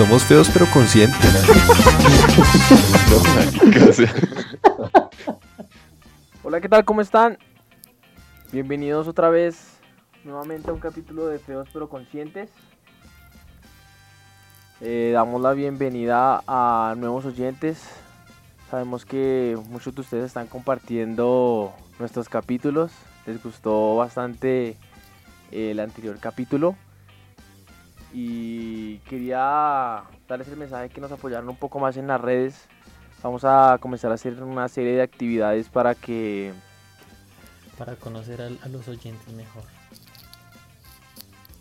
Somos feos pero conscientes. Hola, ¿qué tal? ¿Cómo están? Bienvenidos otra vez nuevamente a un capítulo de Feos pero Conscientes. Eh, damos la bienvenida a nuevos oyentes. Sabemos que muchos de ustedes están compartiendo nuestros capítulos. Les gustó bastante el anterior capítulo. Y quería darles el mensaje que nos apoyaran un poco más en las redes. Vamos a comenzar a hacer una serie de actividades para que para conocer a, a los oyentes mejor.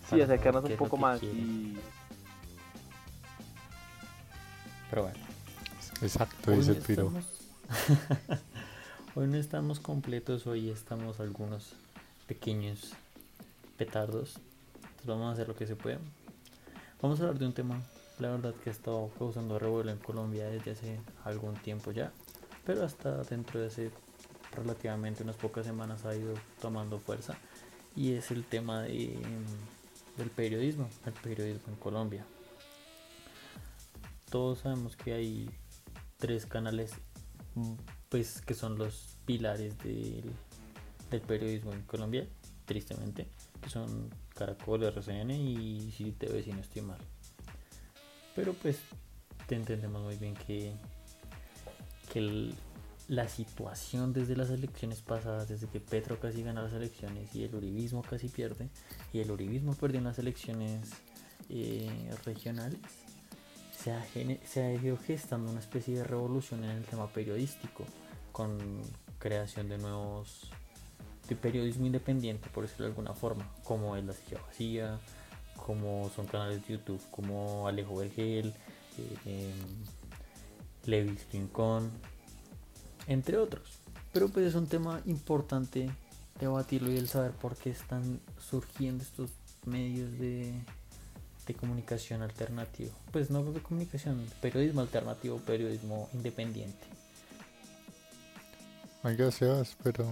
sí, Para acercarnos un poco más quieren. y Pero bueno. Exacto, hoy dice no el piro. estamos- hoy no estamos completos, hoy estamos algunos pequeños petardos. Entonces vamos a hacer lo que se pueda. Vamos a hablar de un tema, la verdad que ha estado causando revuelo en Colombia desde hace algún tiempo ya. Pero hasta dentro de hace relativamente unas pocas semanas ha ido tomando fuerza. Y es el tema mm, del periodismo, el periodismo en Colombia. Todos sabemos que hay tres canales pues que son los pilares del periodismo en Colombia, tristemente, que son Caracol, RCN y CTV si no estoy mal. Pero pues te entendemos muy bien que, que la situación desde las elecciones pasadas, desde que Petro casi gana las elecciones y el uribismo casi pierde, y el uribismo perdió en las elecciones eh, regionales, se ha, se ha ido gestando una especie de revolución en el tema periodístico, con creación de nuevos periodismo independiente, por decirlo de alguna forma, como es La Silla Vacía, como son canales de YouTube como Alejo Vergel, eh, em, Levis Rincón, entre otros. Pero pues es un tema importante debatirlo y el saber por qué están surgiendo estos medios de, de comunicación alternativo. Pues no de comunicación, periodismo alternativo, periodismo independiente. Sebas, pero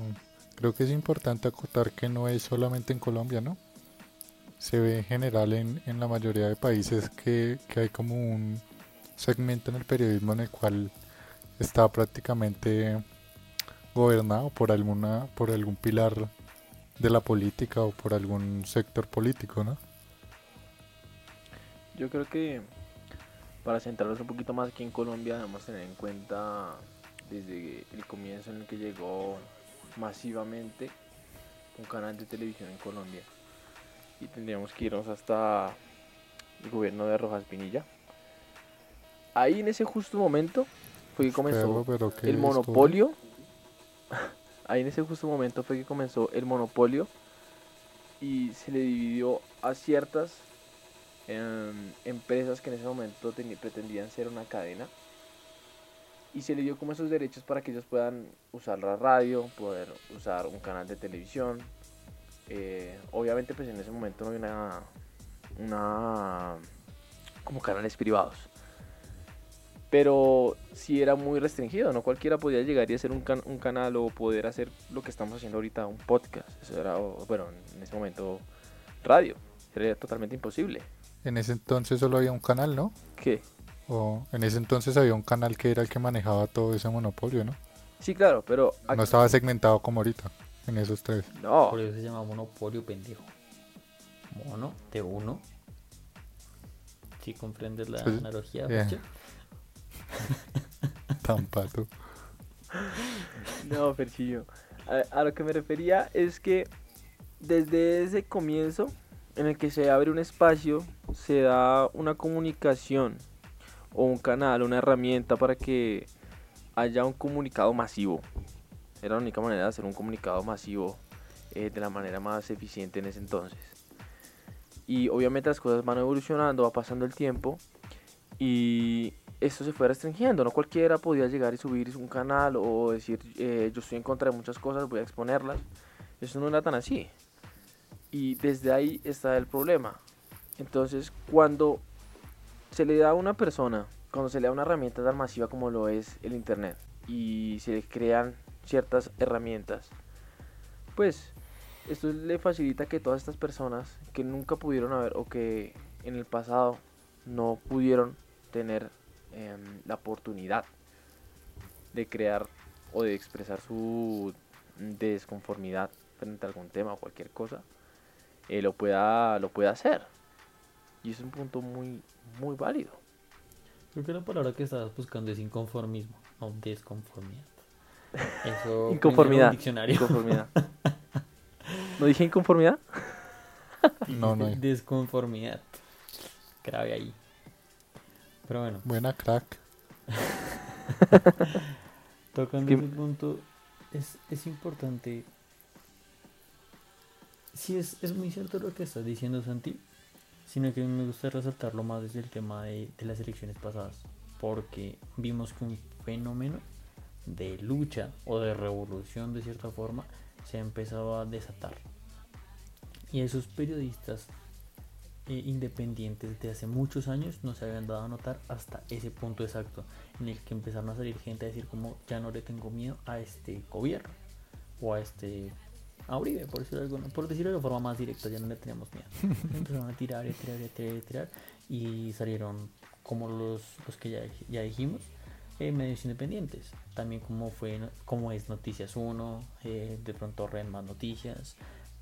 creo que es importante acotar que no es solamente en Colombia, ¿no? Se ve en general en, en la mayoría de países que, que hay como un segmento en el periodismo en el cual está prácticamente gobernado por alguna, por algún pilar de la política o por algún sector político, ¿no? yo creo que para centrarnos un poquito más aquí en Colombia debemos tener en cuenta desde el comienzo en el que llegó masivamente un canal de televisión en Colombia y tendríamos que irnos hasta el gobierno de Rojas Pinilla. Ahí en ese justo momento fue que comenzó Perro, pero ¿qué el monopolio. Ahí en ese justo momento fue que comenzó el monopolio y se le dividió a ciertas em, empresas que en ese momento pretendían ser una cadena y se le dio como esos derechos para que ellos puedan usar la radio, poder usar un canal de televisión. Eh, obviamente pues en ese momento no había una, una como canales privados pero sí era muy restringido, no cualquiera podía llegar y hacer un, can- un canal o poder hacer lo que estamos haciendo ahorita, un podcast. Eso era, bueno, en ese momento radio, era totalmente imposible. En ese entonces solo había un canal, ¿no? ¿Qué? O en ese entonces había un canal que era el que manejaba todo ese monopolio, ¿no? Sí, claro, pero No estaba segmentado como ahorita, en esos tres. no, Por eso se llama monopolio pendejo. Mono de uno. Si comprendes la Pues, analogía, bien. Roger? Tan pato. no, Ferchillo. A, a lo que me refería es que desde ese comienzo en el que se abre un espacio, se da una comunicación o un canal, una herramienta para que haya un comunicado masivo. Era la única manera de hacer un comunicado masivo eh, de la manera más eficiente en ese entonces. Y obviamente las cosas van evolucionando, va pasando el tiempo y esto se fue restringiendo. No cualquiera podía llegar y subir un canal o decir eh, yo estoy en contra de muchas cosas, voy a exponerlas. Eso no era tan así. Y desde ahí está el problema. Entonces, cuando se le da a una persona, cuando se le da una herramienta tan masiva como lo es el Internet, y se le crean ciertas herramientas, pues esto le facilita que todas estas personas que nunca pudieron haber o que en el pasado no pudieron tener em, la oportunidad de crear o de expresar su desconformidad frente a algún tema o cualquier cosa, eh, lo, pueda, lo pueda hacer. Y es un punto muy, muy válido. Creo que la palabra que estabas buscando es inconformismo, no desconformidad. Eso inconformidad. Diccionario. Inconformidad. ¿No dije inconformidad? No, no. Desconformidad. Grave ahí. Pero bueno. Buena crack. Tocando ese punto, es, es importante. Sí, es, es muy cierto lo que estás diciendo, Santi. Sino que me gusta resaltarlo más desde el tema de, las elecciones pasadas. Porque vimos que un fenómeno de lucha o de revolución, de cierta forma, se ha empezado a desatar. Y esos periodistas eh, independientes de hace muchos años no se habían dado a notar hasta ese punto exacto en el que empezaron a salir gente a decir como ya no le tengo miedo a este gobierno o a este a Uribe por decirlo, de por decirlo de forma más directa ya no le teníamos miedo. Empezaron a tirar y tirar y tirar y tirar y salieron como los, los que ya, ya dijimos eh, medios independientes. También como fue como es Noticias 1 eh, de pronto Red Más Noticias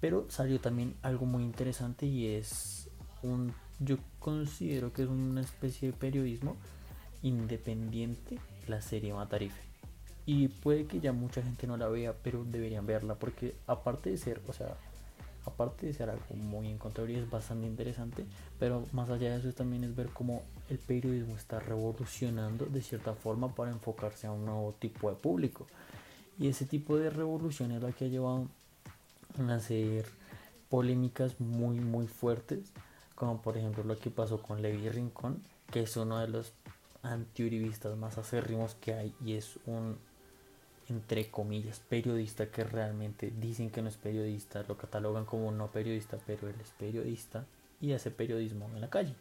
pero salió también algo muy interesante y es un yo considero que es una especie de periodismo independiente la serie Matarife y puede que ya mucha gente no la vea pero deberían verla porque aparte de ser o sea aparte de ser algo muy encontrable y es bastante interesante pero más allá de eso también es ver cómo el periodismo está revolucionando de cierta forma para enfocarse a un nuevo tipo de público. Y ese tipo de revolución es la que ha llevado a hacer polémicas muy muy fuertes como por ejemplo lo que pasó con Levi Rincón, que es uno de los antiuribistas más acérrimos que hay y es un, entre comillas, periodista que realmente dicen que no es periodista, lo catalogan como no periodista, pero él es periodista y hace periodismo en la calle.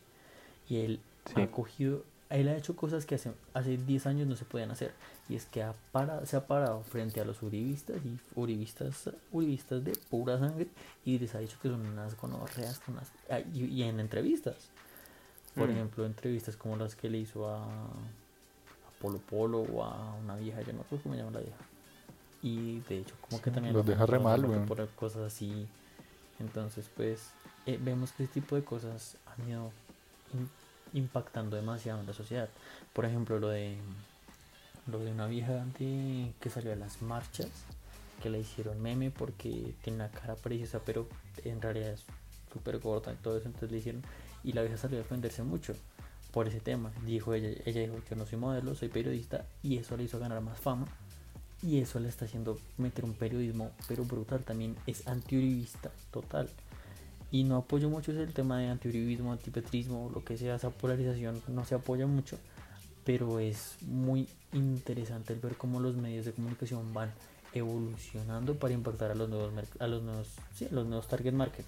Y él ha cogido, él ha hecho cosas que hace, hace 10 años no se podían hacer. Y es que ha parado, se ha parado frente a los uribistas y uribistas, uribistas de pura sangre y les ha dicho que son unas gonorreas unas, y, en entrevistas. Por mm. ejemplo, entrevistas como las que le hizo a, Polo Polo o a una vieja, yo no sé cómo se llama la vieja. Y de hecho, como que también los deja re mal, por cosas así. Entonces, pues, eh, vemos que este tipo de cosas han ido impactando demasiado en la sociedad. Por ejemplo, lo de lo de una vieja que salió a las marchas, que le hicieron meme porque tiene una cara preciosa, pero en realidad es súper gorda y todo eso, entonces le hicieron, y la vieja salió a defenderse mucho por ese tema. Dijo ella, ella dijo, yo no soy modelo, soy periodista, y eso le hizo ganar más fama. Y eso le está haciendo meter un periodismo, pero brutal también, es antiuribista total. Y no apoyo mucho el tema de antiuribismo, antipetrismo, lo que sea, esa polarización no se apoya mucho pero es muy interesante el ver cómo los medios de comunicación van evolucionando para impactar a los nuevos a los nuevos sí, a los nuevos target market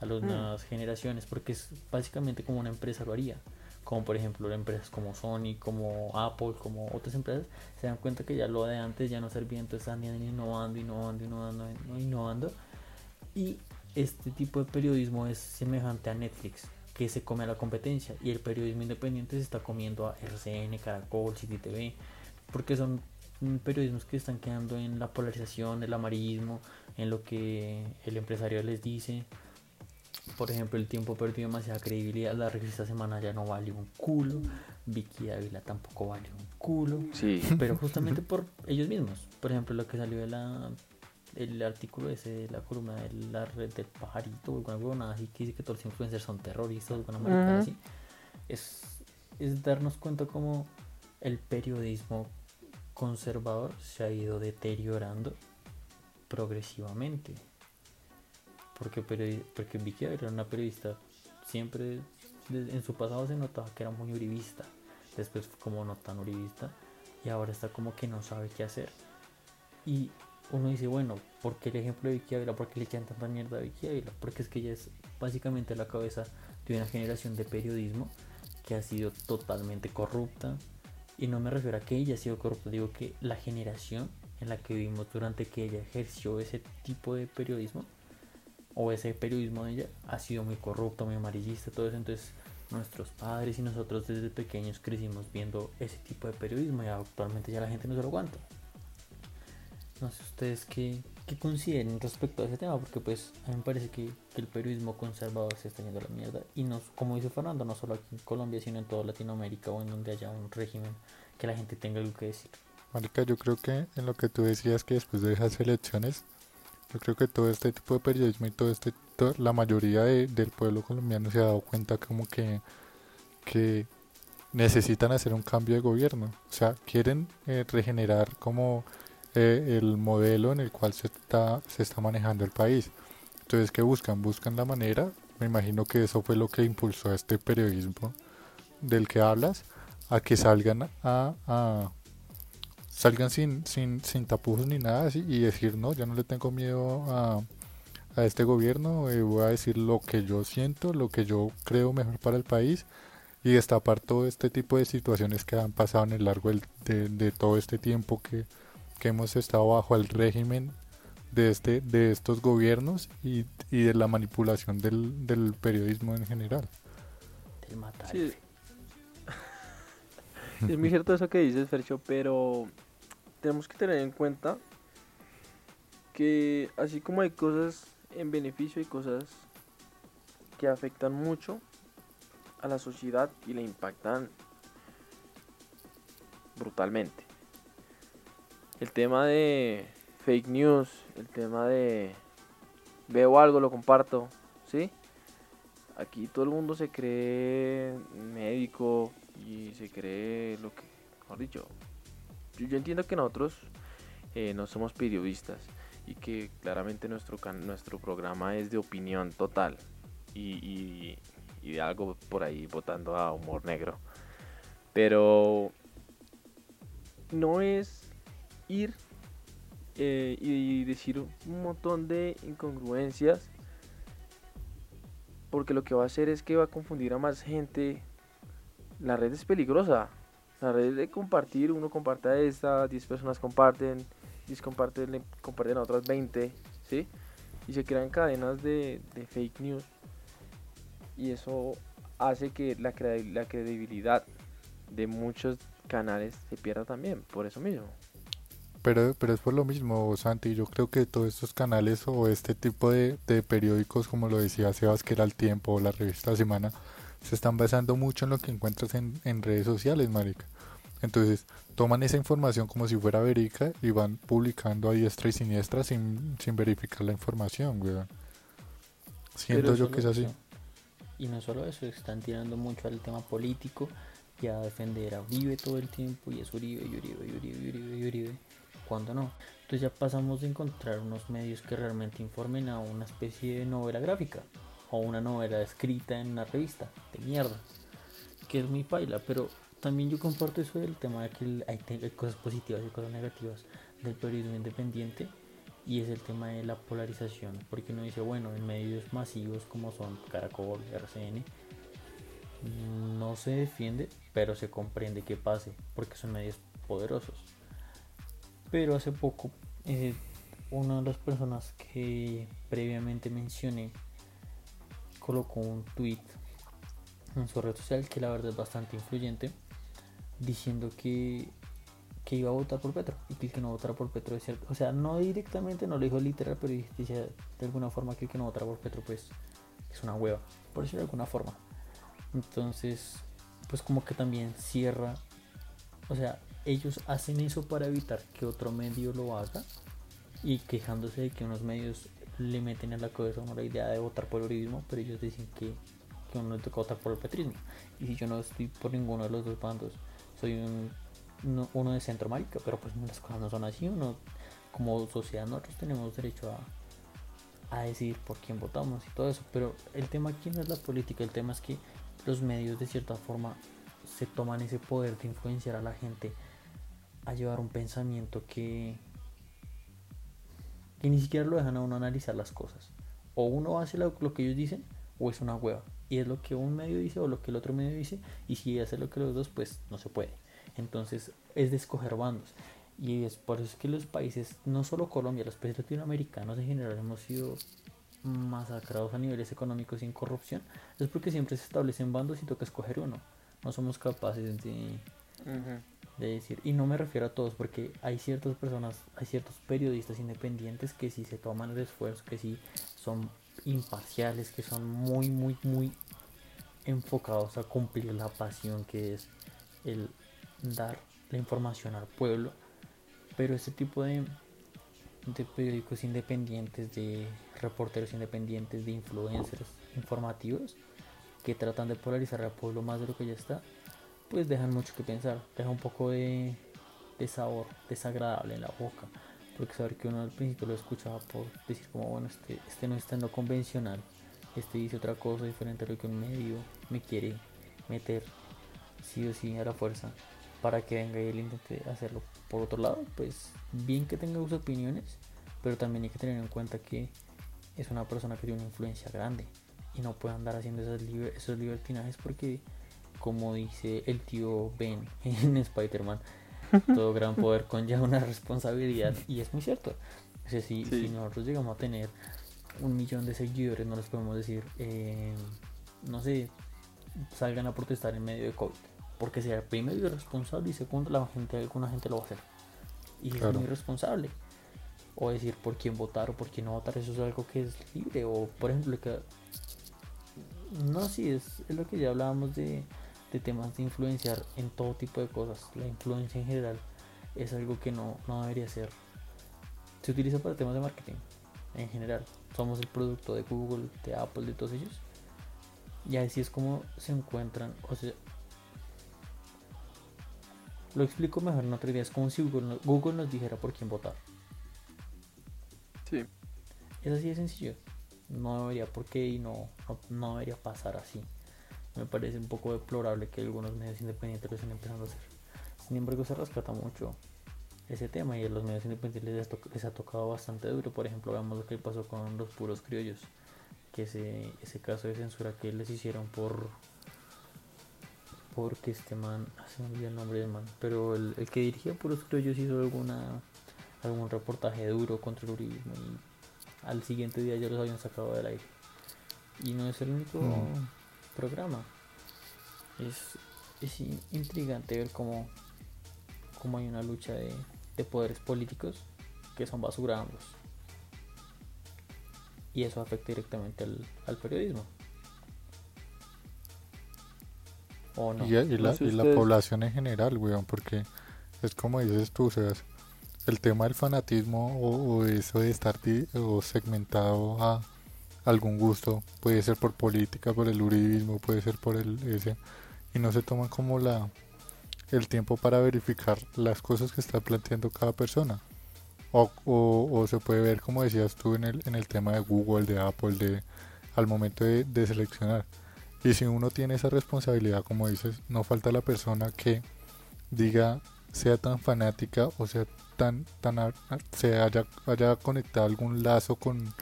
a las mm. nuevas generaciones porque es básicamente como una empresa lo haría como por ejemplo empresas como Sony como Apple como otras empresas se dan cuenta que ya lo de antes ya no servía entonces están innovando innovando innovando innovando y este tipo de periodismo es semejante a Netflix que se come a la competencia y el periodismo independiente se está comiendo a RCN, Caracol, City TV, porque son periodismos que están quedando en la polarización, el amarillismo, en lo que el empresario les dice. Por ejemplo, el tiempo perdió demasiada credibilidad. La revista semana ya no vale un culo. Vicky Ávila tampoco vale un culo. Sí. Pero justamente por ellos mismos. Por ejemplo, lo que salió de la el artículo ese de la columna de la red del pajarito o alguna cosa así que dice que todos los influencers son terroristas o así es, es darnos cuenta como el periodismo conservador se ha ido deteriorando progresivamente porque porque Vicky era una periodista siempre en su pasado se notaba que era muy uribista después como no tan uribista y ahora está como que no sabe qué hacer y uno dice, bueno, ¿por qué el ejemplo de Vicky Ávila? ¿Por qué le echan tanta mierda a Vicky Ávila? Porque es que ella es básicamente la cabeza de una generación de periodismo que ha sido totalmente corrupta. Y no me refiero a que ella ha sido corrupta, digo que la generación en la que vivimos durante que ella ejerció ese tipo de periodismo, o ese periodismo de ella, ha sido muy corrupta, muy amarillista, todo eso. Entonces nuestros padres y nosotros desde pequeños crecimos viendo ese tipo de periodismo y actualmente ya la gente no se lo aguanta. No sé ustedes qué, qué consideren respecto a ese tema, porque pues a mí me parece que, el periodismo conservador se está yendo a la mierda. Y no, como dice Fernando, no solo aquí en Colombia, sino en toda Latinoamérica o en donde haya un régimen que la gente tenga algo que decir. Marica, yo creo que en lo que tú decías que después de esas elecciones, yo creo que todo este tipo de periodismo y todo este, la mayoría del pueblo colombiano se ha dado cuenta como que, que necesitan hacer un cambio de gobierno. O sea, quieren eh, regenerar como eh, el modelo en el cual se está, se está manejando el país. Entonces, ¿qué buscan? Buscan la manera, me imagino que eso fue lo que impulsó a este periodismo del que hablas, a que salgan a, salgan sin, sin, sin tapujos ni nada así y decir, no, ya no le tengo miedo a, a este gobierno, eh, voy a decir lo que yo siento, lo que yo creo mejor para el país y destapar todo este tipo de situaciones que han pasado en el largo de, de todo este tiempo que, que hemos estado bajo el régimen de este de estos gobiernos y, y de la manipulación del, del, periodismo en general. Sí. es muy cierto eso que dices, Fercho, pero tenemos que tener en cuenta que así como hay cosas en beneficio, hay cosas que afectan mucho a la sociedad y le impactan brutalmente el tema de fake news, el tema de veo algo, lo comparto, ¿sí? Aquí todo el mundo se cree médico y se cree lo que, mejor dicho, yo, entiendo que nosotros eh, no somos periodistas y que claramente nuestro, nuestro programa es de opinión total y, de algo por ahí votando a humor negro. Pero no es ir eh, y decir un montón de incongruencias porque lo que va a hacer es que va a confundir a más gente. La red es peligrosa. La red de compartir, uno comparta esta, 10 personas comparten, 10 comparten, comparten a otras 20, ¿sí? Y se crean cadenas de, fake news. Y eso hace que la, credibilidad de muchos canales se pierda también, por eso mismo. Pero, pero es por lo mismo, Santi. Yo creo que todos estos canales o este tipo de, periódicos, como lo decía Sebas, que era El Tiempo o la revista Semana, se están basando mucho en lo que encuentras en, redes sociales, marica. Entonces, toman esa información como si fuera verídica y van publicando a diestra y siniestra sin, sin verificar la información, weón. Siento yo que es así. Y no solo eso, están tirando mucho al tema político y a defender a Uribe todo el tiempo y es Uribe y Uribe y Uribe y Uribe y Uribe cuando no. Entonces ya pasamos de encontrar unos medios que realmente informen a una especie de novela gráfica o una novela escrita en una revista de mierda, que es muy paila, pero también yo comparto eso del tema de que hay, cosas positivas y cosas negativas del periodismo independiente y es el tema de la polarización, porque uno dice, bueno, en medios masivos como son Caracol, RCN, no se defiende, pero se comprende que pase, porque son medios poderosos. Pero hace poco, eh, una de las personas que previamente mencioné colocó un tweet en su red social que la verdad es bastante influyente diciendo que, que iba a votar por Petro y que el que no votara por Petro es cierto. O sea, no directamente, no lo dijo literal, pero decía de alguna forma que el que no votara por Petro pues es una hueva, por decirlo de alguna forma. Entonces, pues como que también cierra, o sea, ellos hacen eso para evitar que otro medio lo haga y quejándose de que unos medios le meten en la cabeza la idea de votar por el uribismo, pero ellos dicen que, que uno le toca votar por el petrismo. Y si yo no estoy por ninguno de los dos bandos, soy un, uno, de centro marica, pero pues las cosas no son así, uno como sociedad nosotros tenemos derecho a, a decidir por quién votamos y todo eso, pero el tema aquí no es la política, el tema es que los medios de cierta forma se toman ese poder de influenciar a la gente a llevar un pensamiento que, que ni siquiera lo dejan a uno analizar las cosas. O uno hace lo, que ellos dicen o es una hueva. Y es lo que un medio dice o lo que el otro medio dice. Y si hace lo que los dos, pues no se puede. Entonces es de escoger bandos. Y es por eso que los países, no solo Colombia, los países latinoamericanos en general hemos sido masacrados a niveles económicos sin corrupción es porque siempre se establecen bandos y toca escoger uno. No somos capaces de, de decir, y no me refiero a todos, porque hay ciertas personas, hay ciertos periodistas independientes que sí se toman el esfuerzo, que sí son imparciales, que son muy, muy, muy enfocados a cumplir la pasión que es el dar la información al pueblo. Pero este tipo de, de periódicos independientes, de reporteros independientes, de influencers informativos que tratan de polarizar al pueblo más de lo que ya está, pues dejan mucho que pensar, deja un poco de, de sabor desagradable en la boca, porque saber que uno al principio lo escuchaba por decir como bueno este, este no está en lo convencional, este dice otra cosa diferente a lo que un medio me quiere meter sí o sí a la fuerza para que venga y él intente hacerlo. Por otro lado, pues bien que tenga sus opiniones, pero también hay que tener en cuenta que es una persona que tiene una influencia grande y no puede andar haciendo esos, esos libertinajes porque, como dice el tío Ben en Spider-Man, todo gran poder conlleva una responsabilidad y es muy cierto. O sea, si, si nosotros llegamos a tener un millón de seguidores, no les podemos decir, eh, no sé, salgan a protestar en medio de COVID. Porque sea primero irresponsable y segundo, la gente, alguna gente lo va a hacer. Y es muy irresponsable. O decir por quién votar o por quién no votar, eso es algo que es libre. O por ejemplo, que. No, sí, es, es lo que ya hablábamos de, de temas de influenciar en todo tipo de cosas. La influencia en general es algo que no, no debería ser. Se utiliza para temas de marketing en general. Somos el producto de Google, de Apple, de todos ellos. Y así es como se encuentran. O sea, lo explico mejor en otra idea. Es como si Google, nos dijera por quién votar. Sí. Es así de sencillo. No debería por qué y no, no, debería pasar así. Me parece un poco deplorable que algunos medios independientes lo estén empezando a hacer. Sin embargo, se rescata mucho ese tema y a los medios independientes les, ha tocado bastante duro. Por ejemplo, veamos lo que pasó con los puros criollos. Que ese, ese caso de censura que les hicieron por porque este man, ah, me el nombre del man, pero el, que dirigía Puros Criollos hizo alguna algún reportaje duro contra el uribismo y al siguiente día ya los habían sacado del aire. Y no es el único programa. Es, es intrigante ver cómo, cómo hay una lucha de, de poderes políticos que son basura ambos. Y eso afecta directamente al, al periodismo. Y, la, población en general, weón, porque es como dices tú, o sea, el tema del fanatismo o, eso de estar o segmentado a algún gusto, puede ser por política, por el uribismo, puede ser por el ese, y no se toman como la el tiempo para verificar las cosas que está planteando cada persona. O, o, se puede ver, como decías tú, en el, en el tema de Google, de Apple, de al momento de seleccionar y si uno tiene esa responsabilidad, como dices, no falta la persona que diga, sea tan fanática o sea tan, tan se haya, haya conectado algún lazo con,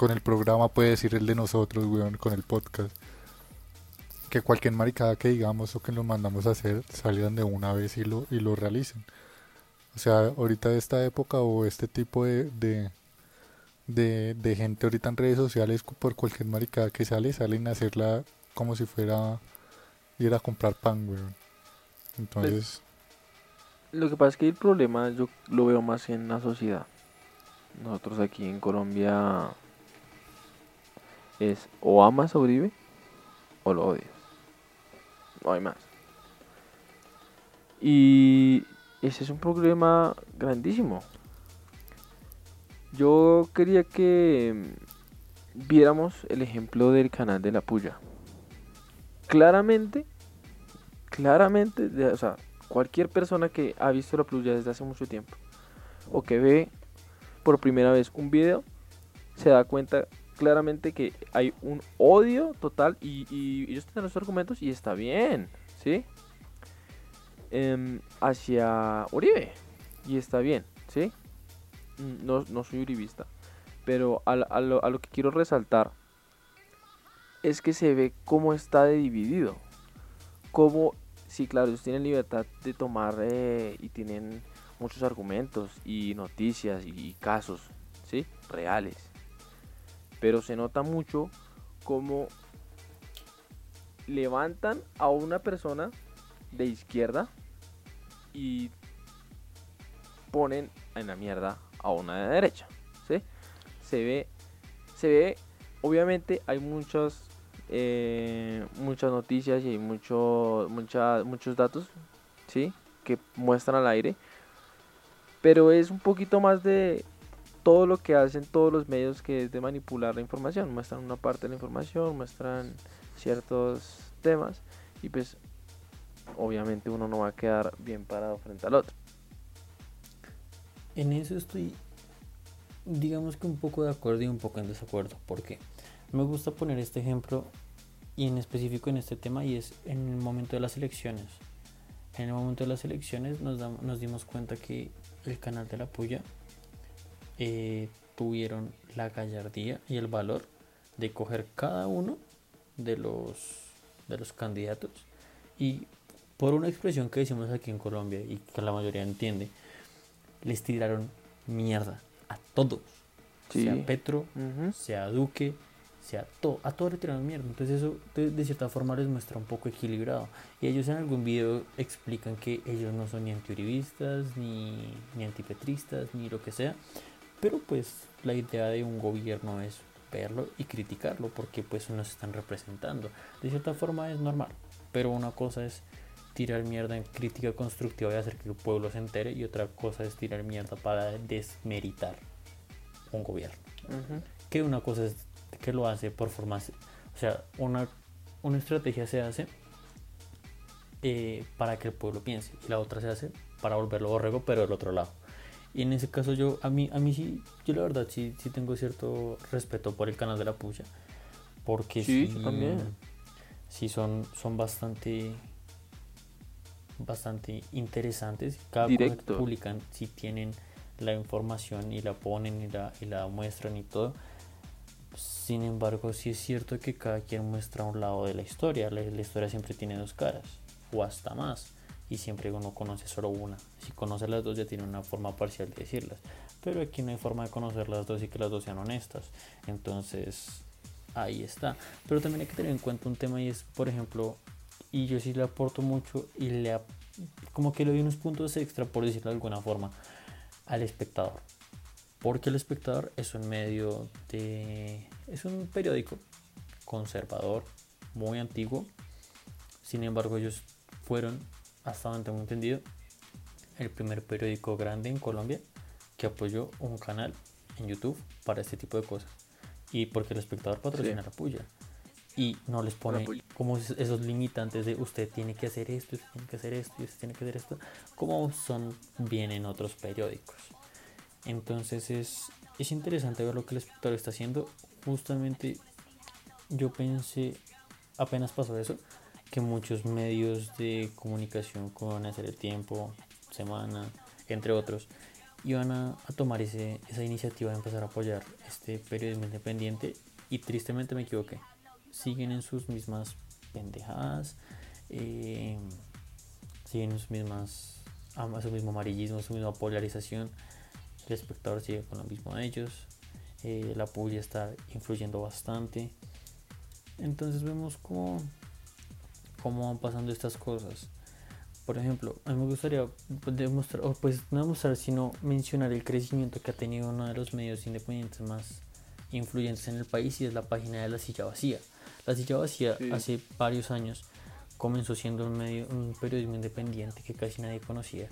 con el programa, puede decir el de nosotros, weón, con el podcast. Que cualquier maricada que digamos o que nos mandamos a hacer salgan de una vez y lo, y lo realicen. O sea, ahorita de esta época o este tipo de, de, de, de gente ahorita en redes sociales por cualquier maricada que sale, salen a hacerla como si fuera ir a comprar pan, weón. Entonces... Lo que pasa es que el problema yo lo veo más en la sociedad. Nosotros aquí en Colombia es o amas a Uribe o lo odias. No hay más. Y ese es un problema grandísimo. Yo quería que viéramos el ejemplo del canal de la Puya claramente, claramente, o sea, cualquier persona que ha visto la Plus ya desde hace mucho tiempo o que ve por primera vez un video se da cuenta claramente que hay un odio total y, y ellos tienen los argumentos y está bien, ¿sí? Em, hacia Uribe y está bien, ¿sí? Mm, no, no soy uribista, pero a, a, lo, a lo que quiero resaltar es que se ve cómo está dividido. Cómo, sí, claro, ellos tienen libertad de tomar eh, y tienen muchos argumentos y noticias y casos, ¿sí? Reales. Pero se nota mucho cómo levantan a una persona de izquierda y ponen en la mierda a una de derecha. ¿sí? Se ve, se ve, obviamente hay muchas, eh, muchas noticias y hay mucho, mucha, muchos datos ¿sí? que muestran al aire. Pero es un poquito más de todo lo que hacen todos los medios que es de manipular la información. Muestran una parte de la información, muestran ciertos temas y pues obviamente uno no va a quedar bien parado frente al otro. En eso estoy, digamos que un poco de acuerdo y un poco en desacuerdo. porque Me gusta poner este ejemplo y en específico en este tema y es en el momento de las elecciones. En el momento de las elecciones nos, nos dimos cuenta que el canal de la Puya eh, tuvieron la gallardía y el valor de coger cada uno de los, de los candidatos y por una expresión que decimos aquí en Colombia y que la mayoría entiende, les tiraron mierda a todos. Sea Petro, sea Duque, sea todo, a todos le tiraron mierda. Entonces eso de, cierta forma les muestra un poco equilibrado. Y ellos en algún video explican que ellos no son ni antiuribistas, ni, ni antipetristas, ni lo que sea. Pero pues la idea de un gobierno es verlo y criticarlo porque pues nos están representando. De cierta forma es normal. Pero una cosa es tirar mierda en crítica constructiva y hacer que el pueblo se entere y otra cosa es tirar mierda para desmeritar un gobierno. Que una cosa es que lo hace por formas, o sea, una, una estrategia se hace eh, para que el pueblo piense y la otra se hace para volverlo borrego pero del otro lado. Y en ese caso yo, a mí, a mí sí, yo la verdad sí, sí tengo cierto respeto por el canal de la puya. Porque sí, también. Sí son, son bastante bastante interesantes. Cada cosa que publican, si tienen la información y la ponen y la, y la muestran y todo. Sin embargo, sí es cierto que cada quien muestra un lado de la historia. La, historia siempre tiene dos caras, o hasta más. Y siempre uno conoce solo una. Si conoce las dos, ya tiene una forma parcial de decirlas. Pero aquí no hay forma de conocer las dos y que las dos sean honestas. Entonces, ahí está. Pero también hay que tener en cuenta un tema y es, por ejemplo, y yo sí le aporto mucho y le como que le doy unos puntos extra por decirlo de alguna forma al espectador porque el espectador es un medio de es un periódico conservador muy antiguo sin embargo ellos fueron hasta donde tengo entendido el primer periódico grande en Colombia que apoyó un canal en YouTube para este tipo de cosas y porque el espectador patrocina la puya y no les pone como esos limitantes de usted tiene que hacer esto, usted tiene que hacer esto usted tiene que hacer esto, como son bien en otros periódicos. Entonces es, es interesante ver lo que el espectador está haciendo. Justamente yo pensé, apenas pasó eso, que muchos medios de comunicación con hacer el tiempo, semana, entre otros, iban a, a tomar ese, esa iniciativa de empezar a apoyar este periodismo independiente y tristemente me equivoqué siguen en sus mismas pendejadas, eh, siguen en sus mismas, su mismo amarillismo, su misma polarización. El espectador sigue con lo mismo de ellos. Eh, la puya está influyendo bastante. Entonces vemos cómo, cómo van pasando estas cosas. Por ejemplo, a mí me gustaría demostrar, o pues no demostrar, sino mencionar el crecimiento que ha tenido uno de los medios independientes más influyentes en el país y es la página de la silla vacía. La silla vacía hace varios años comenzó siendo un, medio, un periodismo independiente que casi nadie conocía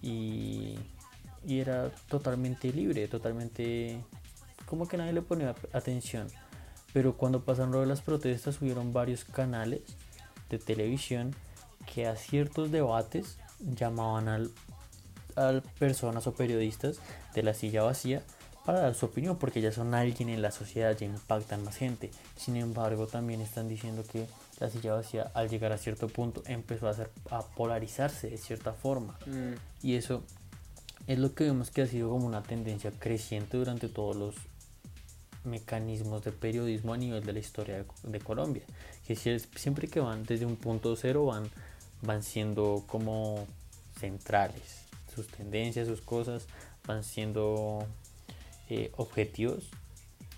y, y era totalmente libre, totalmente como que nadie le ponía atención. Pero cuando pasaron de las protestas hubieron varios canales de televisión que a ciertos debates llamaban al, a personas o periodistas de la silla vacía para dar su opinión porque ya son alguien en la sociedad, ya impactan más gente. Sin embargo, también están diciendo que la silla vacía al llegar a cierto punto empezó a, hacer, a polarizarse de cierta forma. Mm. Y eso es lo que vemos que ha sido como una tendencia creciente durante todos los mecanismos de periodismo a nivel de la historia de, Colombia. Que siempre que van desde un punto cero van, van siendo como centrales. Sus tendencias, sus cosas van siendo eh, objetivos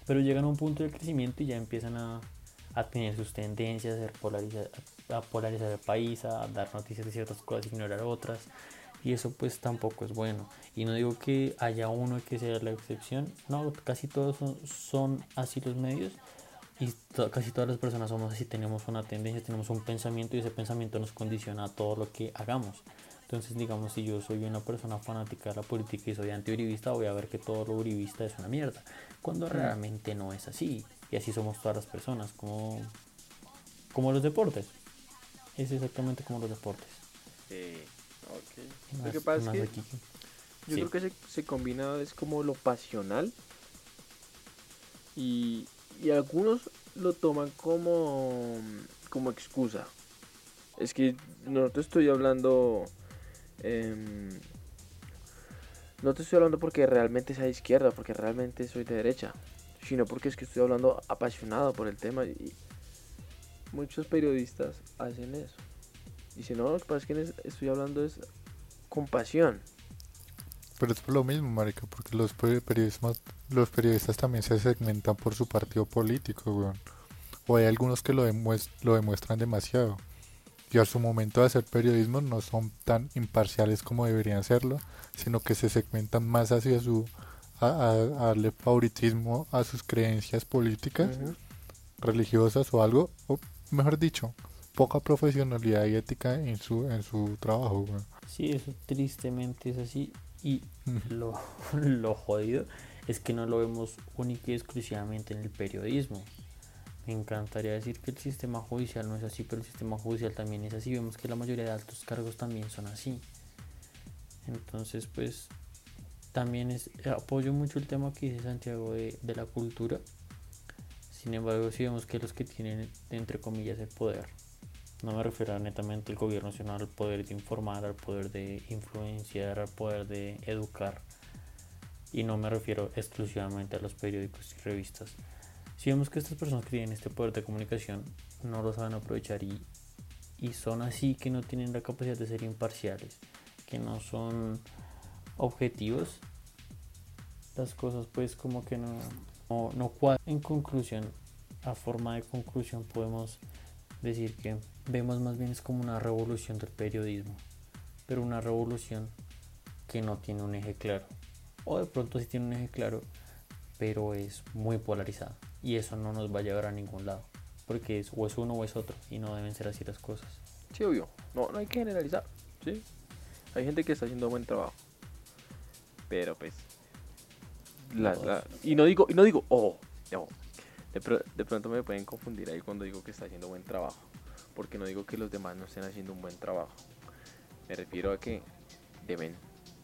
pero llegan a un punto de crecimiento y ya empiezan a, a tener sus tendencias, a polarizar, a polarizar el país, a dar noticias de ciertas cosas, ignorar otras. Y eso pues tampoco es bueno. Y no digo que haya uno que sea la excepción. No, casi todos son, son así los medios. Y casi todas las personas somos así. Tenemos una tendencia, tenemos un pensamiento y ese pensamiento nos condiciona a todo lo que hagamos. Entonces, digamos, si yo soy una persona fanática de la política y soy anti-uribista, voy a ver que todo lo uribista es una mierda. Cuando realmente no es así. Y así somos todas las personas, como, como los deportes. Es exactamente como los deportes. Sí, lo que pasa es que yo creo que se, se, combina, es como lo pasional. Y, y algunos lo toman como, como excusa. Es que no te estoy hablando Em, no te estoy hablando porque realmente sea de izquierda, porque realmente soy de derecha, sino porque es que estoy hablando apasionado por el tema y muchos periodistas hacen eso. Y si no, lo que pasa es que estoy hablando es con pasión. Pero es por lo mismo, marica, porque los periodistas, los periodistas también se segmentan por su partido político, O hay algunos que lo, lo demuestran demasiado. Y a su momento de hacer periodismo no son tan imparciales como deberían serlo, sino que se segmentan más hacia su a, darle favoritismo a sus creencias políticas, religiosas o algo, o mejor dicho, poca profesionalidad y ética en su en su trabajo. Sí, eso tristemente es así y lo, lo jodido es que no lo vemos única y exclusivamente en el periodismo. Me encantaría decir que el sistema judicial no es así, pero el sistema judicial también es así. Vemos que la mayoría de altos cargos también son así. Entonces, pues, también es, apoyo mucho el tema que dice Santiago de, de la cultura. Sin embargo, si vemos que los que tienen, entre comillas, el poder, no me refiero netamente al gobierno, sino al poder de informar, al poder de influenciar, al poder de educar. Y no me refiero exclusivamente a los periódicos y revistas si vemos que estas personas que tienen este poder de comunicación no lo saben aprovechar y, y son así que no tienen la capacidad de ser imparciales, que no son objetivos, las cosas pues como que no, no, no cuadran. En conclusión, a forma de conclusión podemos decir que vemos más bien es como una revolución del periodismo, pero una revolución que no tiene un eje claro. O de pronto sí tiene un eje claro, pero es muy polarizado y eso no nos va a llevar a ningún lado, porque es, o es uno o es otro y no deben ser así las cosas. Sí, obvio, no, no hay que generalizar, ¿sí? Hay gente que está haciendo buen trabajo, pero pues... La, y no digo, y no digo, oh, de, de pronto me pueden confundir ahí cuando digo que está haciendo buen trabajo, porque no digo que los demás no estén haciendo un buen trabajo. Me refiero a que deben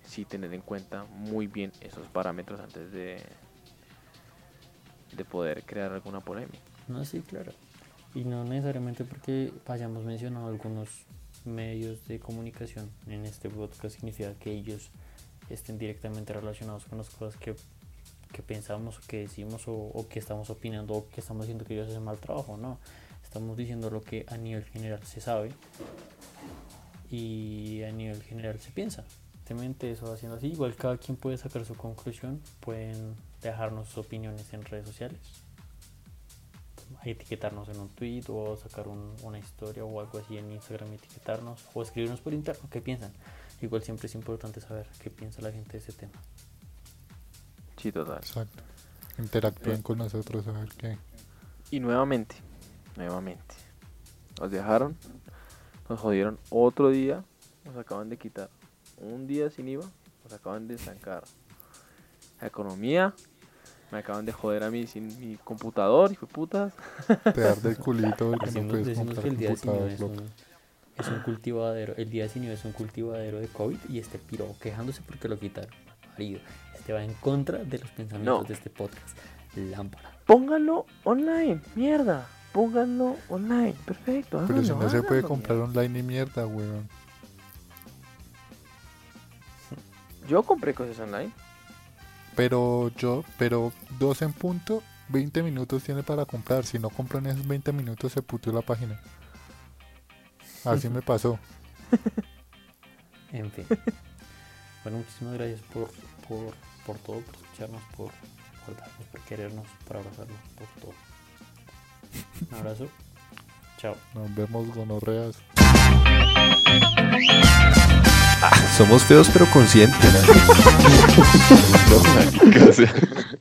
sí tener en cuenta muy bien esos parámetros antes de, de poder crear alguna polémica. No, sí, claro. Y no necesariamente porque hayamos mencionado algunos medios de comunicación en este podcast significa que ellos estén directamente relacionados con las cosas que, que pensamos, que decimos o, que estamos opinando o que estamos diciendo que ellos hacen mal trabajo, no. Estamos diciendo lo que a nivel general se sabe y a nivel general se piensa. Simplemente eso haciendo así. Igual cada quien puede sacar su conclusión, pueden dejarnos sus opiniones en redes sociales, etiquetarnos en un tweet o sacar una historia o algo así en Instagram, etiquetarnos o escribirnos por interno qué piensan. Igual siempre es importante saber qué piensa la gente de ese tema. Sí, total. Exacto. Interactúen con nosotros a ver qué. Y nuevamente, nuevamente, nos dejaron, nos jodieron otro día, nos acaban de quitar un día sin IVA, nos acaban de estancar la economía, me acaban de joder a mí sin mi computador, hijo de putas. Te dar del culito porque no puedes comprar que el día sin es un, es un cultivadero, el día sin es un cultivadero de COVID y este piro quejándose porque lo quitaron. Marido, este va en contra de los pensamientos de este podcast. Lámpara. Pónganlo online, mierda. Pónganlo online, perfecto. Pero si no se puede comprar online ni mierda, weón. Yo compré cosas online. Pero yo, pero dos en punto, 20 minutos tiene para comprar. Si no compran esos 20 minutos, se puteó la página. Así me pasó. en fin. Bueno, muchísimas gracias por, por, por todo, por escucharnos, por, acordarnos, por querernos, por abrazarnos, por todo. Un abrazo. Chao. Nos vemos gonorreas. Somos feos pero conscientes.